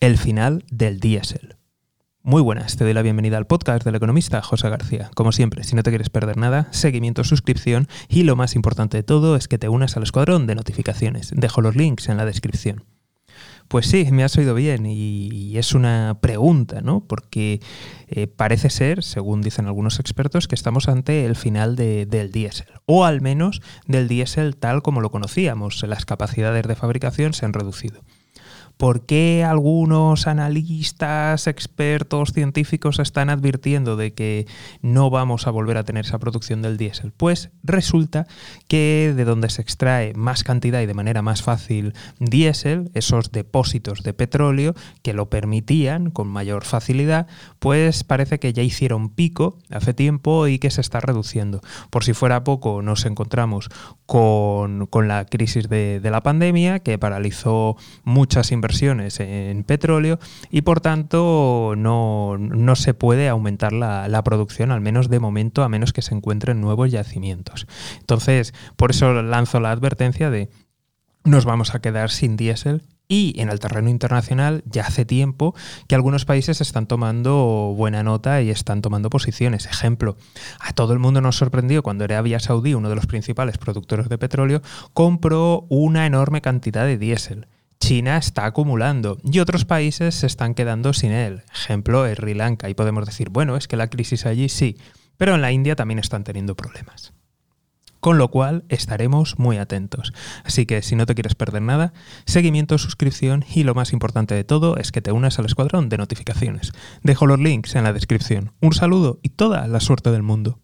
el final del diésel. Muy buenas, te doy la bienvenida al podcast del economista José García. Como siempre, si no te quieres perder nada, seguimiento, suscripción y lo más importante de todo es que te unas al escuadrón de notificaciones. Dejo los links en la descripción. Pues sí, me has oído bien y es una pregunta, ¿no? Porque eh, parece ser, según dicen algunos expertos, que estamos ante el final del diésel, o al menos del diésel tal como lo conocíamos. Las capacidades de fabricación se han reducido. ¿Por qué algunos analistas, expertos, científicos están advirtiendo de que no vamos a volver a tener esa producción del diésel? Pues resulta que de donde se extrae más cantidad y de manera más fácil diésel, esos depósitos de petróleo que lo permitían con mayor facilidad, pues parece que ya hicieron pico hace tiempo y que se está reduciendo. Por si fuera poco, nos encontramos con, la crisis de, de la pandemia que paralizó muchas inversiones en petróleo y por tanto no, se puede aumentar la, la, producción, al menos de momento, a menos que se encuentren nuevos yacimientos. Entonces, por eso lanzo la advertencia de nos vamos a quedar sin diésel y en el terreno internacional ya hace tiempo que algunos países están tomando buena nota y están tomando posiciones. Ejemplo, a todo el mundo nos sorprendió cuando Arabia Saudí, uno de los principales productores de petróleo, compró una enorme cantidad de diésel. China está acumulando y otros países se están quedando sin él. Ejemplo, Sri Lanka. Y podemos decir, bueno, es que la crisis allí sí, pero en la India también están teniendo problemas. Con lo cual estaremos muy atentos. Así que si no te quieres perder nada, seguimiento, suscripción y lo más importante de todo es que te unas al escuadrón de notificaciones. Dejo los links en la descripción. Un saludo y toda la suerte del mundo.